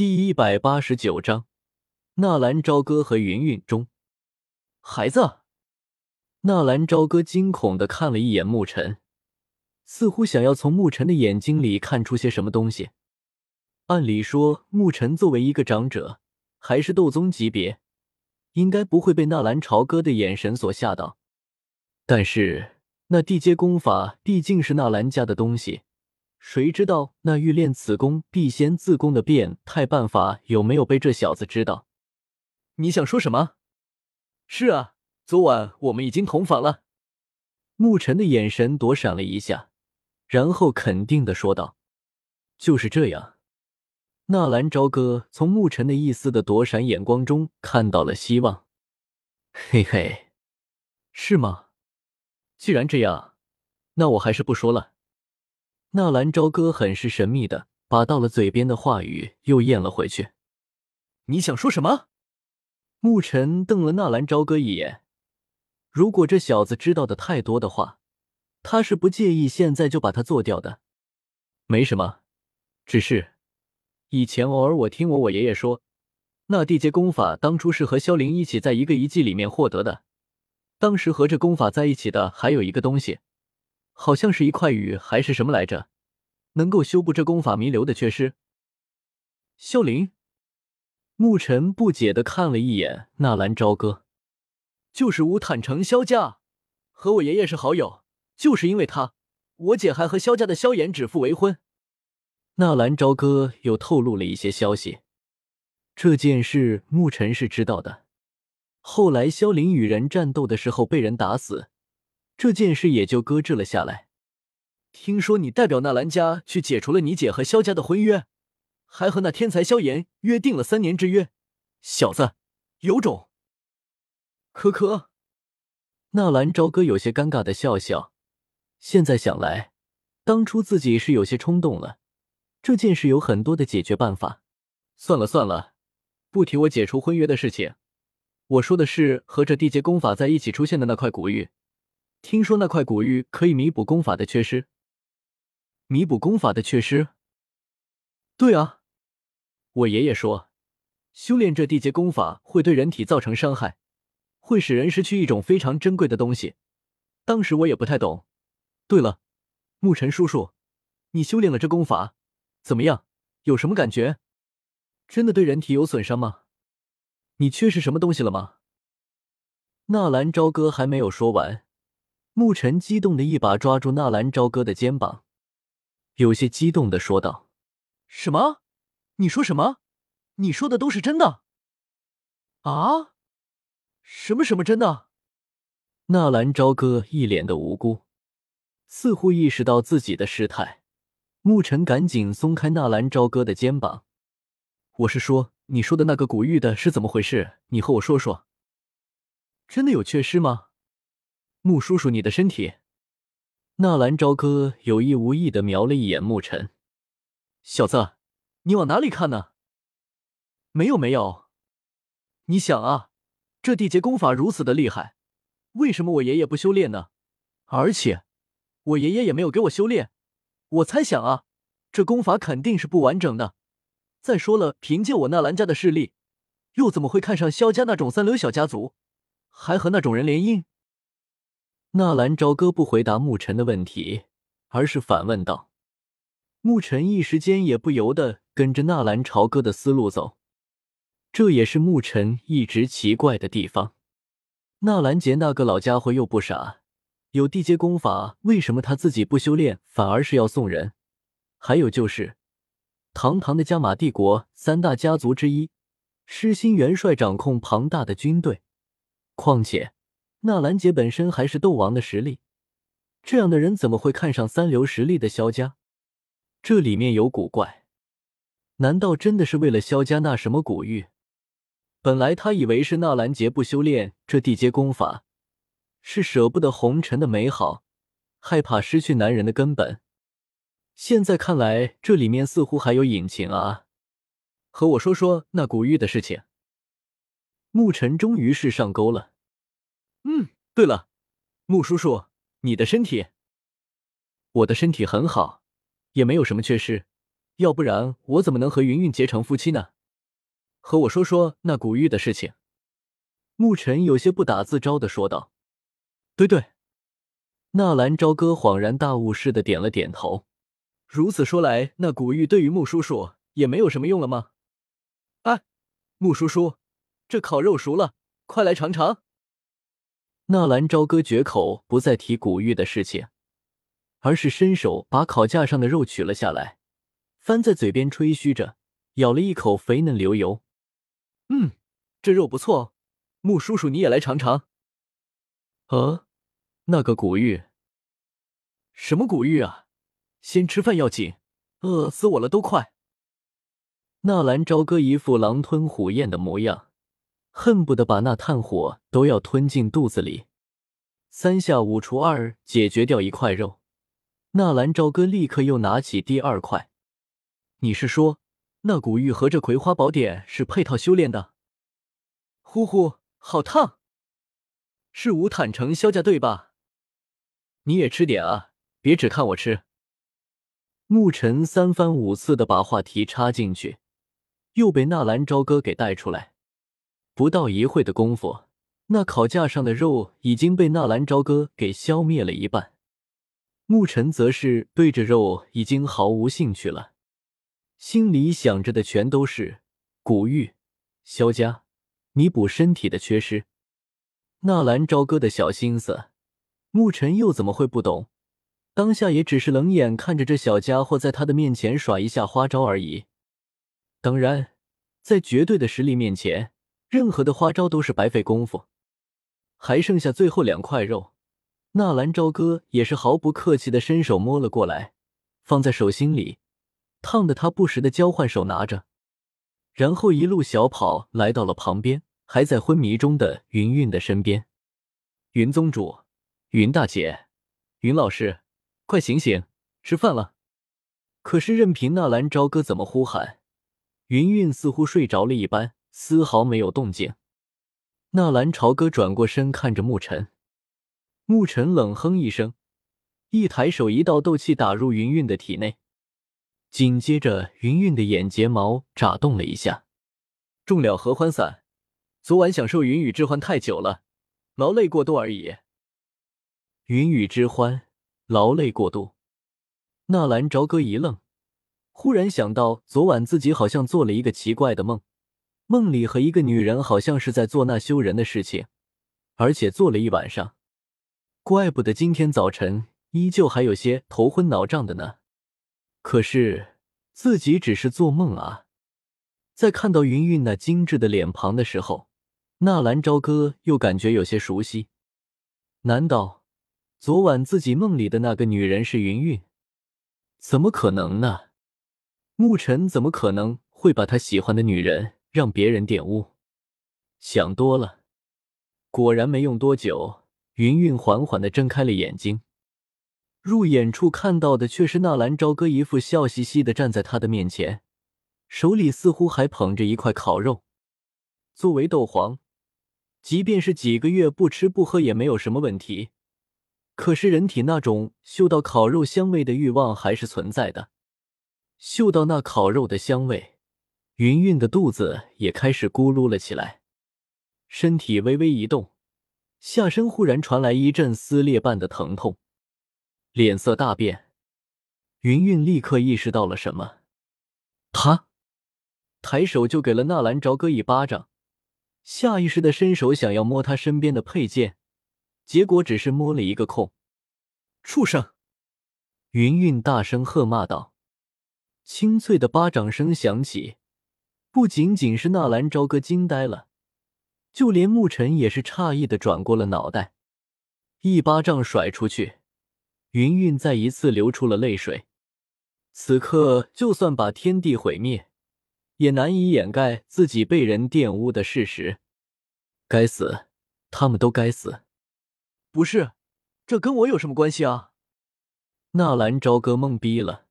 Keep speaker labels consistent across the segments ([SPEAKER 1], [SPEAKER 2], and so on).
[SPEAKER 1] 第一百八十九章，纳兰朝歌和云云中，孩子。纳兰朝歌惊恐的看了一眼沐尘，似乎想要从沐尘的眼睛里看出些什么东西。按理说，沐尘作为一个长者，还是斗宗级别，应该不会被纳兰朝歌的眼神所吓到。但是，那地阶功法毕竟是纳兰家的东西，谁知道那欲练此功必先自宫的变态办法有没有被这小子知道？你想说什么？是啊。昨晚我们已经同房了，沐尘的眼神躲闪了一下，然后肯定的说道：“就是这样。”纳兰朝歌从沐尘的一丝的躲闪眼光中看到了希望。嘿嘿，是吗？既然这样，那我还是不说了。纳兰朝歌很是神秘的把到了嘴边的话语又咽了回去。你想说什么？沐尘瞪了纳兰朝歌一眼。如果这小子知道的太多的话，他是不介意现在就把他做掉的。没什么，只是以前偶尔我听我我爷爷说，那地阶功法当初是和萧凌一起在一个遗迹里面获得的。当时和这功法在一起的还有一个东西，好像是一块玉还是什么来着，能够修补这功法弥留的缺失。萧凌，沐尘不解的看了一眼纳兰朝歌。就是吴坦诚萧家，和我爷爷是好友，就是因为他，我姐还和萧家的萧炎指腹为婚。纳兰朝歌又透露了一些消息，这件事沐尘是知道的。后来萧凌与人战斗的时候被人打死，这件事也就搁置了下来。听说你代表纳兰家去解除了你姐和萧家的婚约，还和那天才萧炎约定了三年之约，小子，有种！可可，纳兰朝歌有些尴尬的笑笑。现在想来，当初自己是有些冲动了。这件事有很多的解决办法。算了算了，不提我解除婚约的事情。我说的是和这地阶功法在一起出现的那块古玉。听说那块古玉可以弥补功法的缺失。弥补功法的缺失？对啊，我爷爷说，修炼这地阶功法会对人体造成伤害。会使人失去一种非常珍贵的东西。当时我也不太懂。对了，沐尘叔叔，你修炼了这功法，怎么样？有什么感觉？真的对人体有损伤吗？你缺失什么东西了吗？纳兰朝歌还没有说完，沐尘激动的一把抓住纳兰朝歌的肩膀，有些激动的说道：“什么？你说什么？你说的都是真的？啊？”什么什么真的？纳兰朝歌一脸的无辜，似乎意识到自己的失态。沐尘赶紧松开纳兰朝歌的肩膀。我是说，你说的那个古玉的是怎么回事？你和我说说。真的有缺失吗？穆叔叔，你的身体。纳兰朝歌有意无意的瞄了一眼沐尘。小子，你往哪里看呢？没有没有。你想啊。这地阶功法如此的厉害，为什么我爷爷不修炼呢？而且我爷爷也没有给我修炼。我猜想啊，这功法肯定是不完整的。再说了，凭借我纳兰家的势力，又怎么会看上萧家那种三流小家族，还和那种人联姻？纳兰朝歌不回答沐尘的问题，而是反问道。沐尘一时间也不由得跟着纳兰朝歌的思路走。这也是沐尘一直奇怪的地方。纳兰杰那个老家伙又不傻，有地阶功法，为什么他自己不修炼，反而是要送人？还有就是，堂堂的加玛帝国三大家族之一，失心元帅掌控庞大的军队，况且纳兰杰本身还是斗王的实力，这样的人怎么会看上三流实力的萧家？这里面有古怪，难道真的是为了萧家那什么古玉？本来他以为是纳兰杰不修炼这地阶功法，是舍不得红尘的美好，害怕失去男人的根本。现在看来，这里面似乎还有隐情啊！和我说说那古玉的事情。沐尘终于是上钩了。嗯，对了，穆叔叔，你的身体？我的身体很好，也没有什么缺失，要不然我怎么能和云云结成夫妻呢？和我说说那古玉的事情。沐尘有些不打自招的说道：“对对。”纳兰朝歌恍然大悟似的点了点头。如此说来，那古玉对于穆叔叔也没有什么用了吗？哎，穆叔叔，这烤肉熟了，快来尝尝。纳兰朝歌绝口不再提古玉的事情，而是伸手把烤架上的肉取了下来，翻在嘴边吹嘘着，咬了一口，肥嫩流油。嗯，这肉不错，穆叔叔你也来尝尝。呃。那个古玉，什么古玉啊？先吃饭要紧，饿死我了都快！纳兰朝歌一副狼吞虎咽的模样，恨不得把那炭火都要吞进肚子里。三下五除二解决掉一块肉，纳兰朝歌立刻又拿起第二块。你是说，那古玉和这葵花宝典是配套修炼的？呼呼，好烫！是无坦诚销价对吧？你也吃点啊，别只看我吃。沐尘三番五次的把话题插进去，又被纳兰朝歌给带出来。不到一会的功夫，那烤架上的肉已经被纳兰朝歌给消灭了一半。沐尘则是对着肉已经毫无兴趣了，心里想着的全都是古玉、萧家弥补身体的缺失。纳兰朝歌的小心思。沐尘又怎么会不懂？当下也只是冷眼看着这小家伙在他的面前耍一下花招而已。当然，在绝对的实力面前，任何的花招都是白费功夫。还剩下最后两块肉，纳兰朝歌也是毫不客气的伸手摸了过来，放在手心里，烫的他不时的交换手拿着，然后一路小跑来到了旁边还在昏迷中的云韵的身边。云宗主。云大姐，云老师，快醒醒，吃饭了。可是任凭纳兰朝歌怎么呼喊，云韵似乎睡着了一般，丝毫没有动静。纳兰朝歌转过身看着沐尘，沐尘冷哼一声，一抬手，一道斗气打入云韵的体内，紧接着云韵的眼睫毛眨动了一下。中了合欢散，昨晚享受云雨之欢太久了，劳累过度而已。云雨之欢，劳累过度。纳兰朝歌一愣，忽然想到昨晚自己好像做了一个奇怪的梦，梦里和一个女人好像是在做那羞人的事情，而且做了一晚上。怪不得今天早晨依旧还有些头昏脑胀的呢。可是自己只是做梦啊！在看到云韵那精致的脸庞的时候，纳兰朝歌又感觉有些熟悉。难道？昨晚自己梦里的那个女人是云韵，怎么可能呢？沐尘怎么可能会把他喜欢的女人让别人玷污？想多了。果然没用多久，云韵缓缓的睁开了眼睛，入眼处看到的却是纳兰朝歌一副笑嘻嘻的站在他的面前，手里似乎还捧着一块烤肉。作为斗皇，即便是几个月不吃不喝也没有什么问题。可是人体那种嗅到烤肉香味的欲望还是存在的。嗅到那烤肉的香味，云云的肚子也开始咕噜了起来，身体微微一动，下身忽然传来一阵撕裂般的疼痛，脸色大变。云云立刻意识到了什么，他抬手就给了纳兰朝歌一巴掌，下意识的伸手想要摸他身边的佩剑。结果只是摸了一个空，畜生！云云大声喝骂道。清脆的巴掌声响起，不仅仅是纳兰朝歌惊呆了，就连沐尘也是诧异的转过了脑袋。一巴掌甩出去，云云再一次流出了泪水。此刻，就算把天地毁灭，也难以掩盖自己被人玷污的事实。该死，他们都该死！不是，这跟我有什么关系啊？纳兰朝歌懵逼了。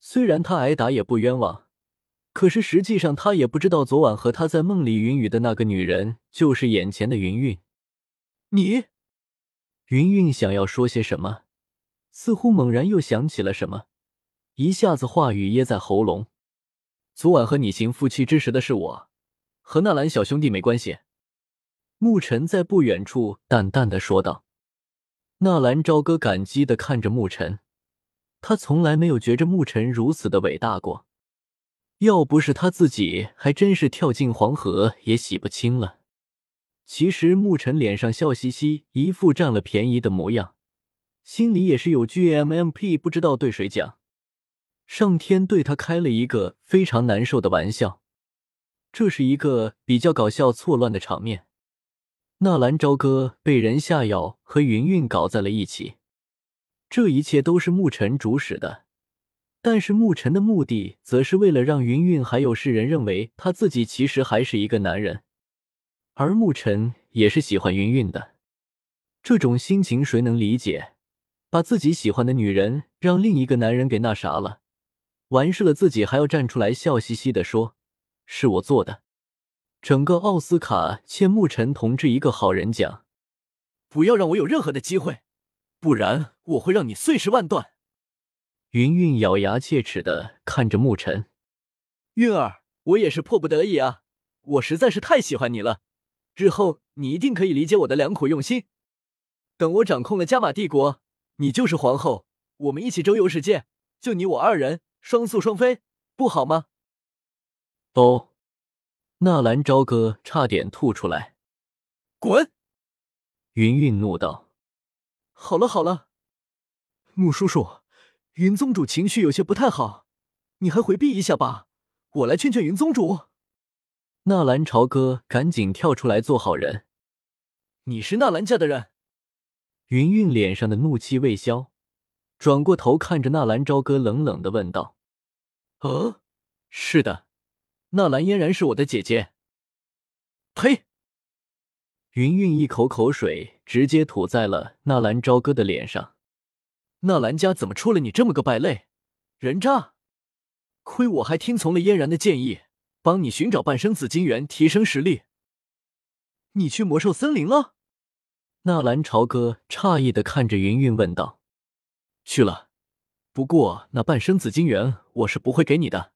[SPEAKER 1] 虽然他挨打也不冤枉，可是实际上他也不知道昨晚和他在梦里云雨的那个女人就是眼前的云韵。你，云韵想要说些什么，似乎猛然又想起了什么，一下子话语噎在喉咙。昨晚和你行夫妻之实的是我，和纳兰小兄弟没关系。沐尘在不远处淡淡的说道。纳兰朝歌感激的看着沐尘，他从来没有觉着沐尘如此的伟大过。要不是他自己，还真是跳进黄河也洗不清了。其实沐尘脸上笑嘻嘻，一副占了便宜的模样，心里也是有句 MMP，不知道对谁讲。上天对他开了一个非常难受的玩笑，这是一个比较搞笑错乱的场面。纳兰朝歌被人下药和云云搞在了一起，这一切都是沐尘主使的。但是沐尘的目的，则是为了让云云还有世人认为他自己其实还是一个男人。而沐尘也是喜欢云云的，这种心情谁能理解？把自己喜欢的女人让另一个男人给那啥了，完事了自己还要站出来笑嘻嘻的说：“是我做的。”整个奥斯卡欠沐尘同志一个好人奖，
[SPEAKER 2] 不要让我有任何的机会，不然我会让你碎尸万段。
[SPEAKER 1] 云云咬牙切齿的看着沐尘，
[SPEAKER 2] 韵儿，我也是迫不得已啊，我实在是太喜欢你了。日后你一定可以理解我的良苦用心。等我掌控了加玛帝国，你就是皇后，我们一起周游世界，就你我二人，双宿双飞，不好吗？
[SPEAKER 1] 哦，纳兰朝歌差点吐出来。
[SPEAKER 2] 滚！
[SPEAKER 1] 云云怒道：“
[SPEAKER 2] 好了好了，穆叔叔，云宗主情绪有些不太好，你还回避一下吧，我来劝劝云宗主。”
[SPEAKER 1] 纳兰朝歌赶紧跳出来做好人。
[SPEAKER 2] 你是纳兰家的人？
[SPEAKER 1] 云云脸上的怒气未消，转过头看着纳兰朝歌，冷冷的问道：“
[SPEAKER 2] 呃，是的，纳兰嫣然是我的姐姐。”
[SPEAKER 1] 呸！云云一口口水直接吐在了纳兰朝歌的脸上。
[SPEAKER 2] 纳兰家怎么出了你这么个败类，人渣！亏我还听从了嫣然的建议。帮你寻找半生紫金元，提升实力。你去魔兽森林了？
[SPEAKER 1] 纳兰朝歌诧异的看着云韵问道：“
[SPEAKER 2] 去了，不过那半生紫金元我是不会给你的。”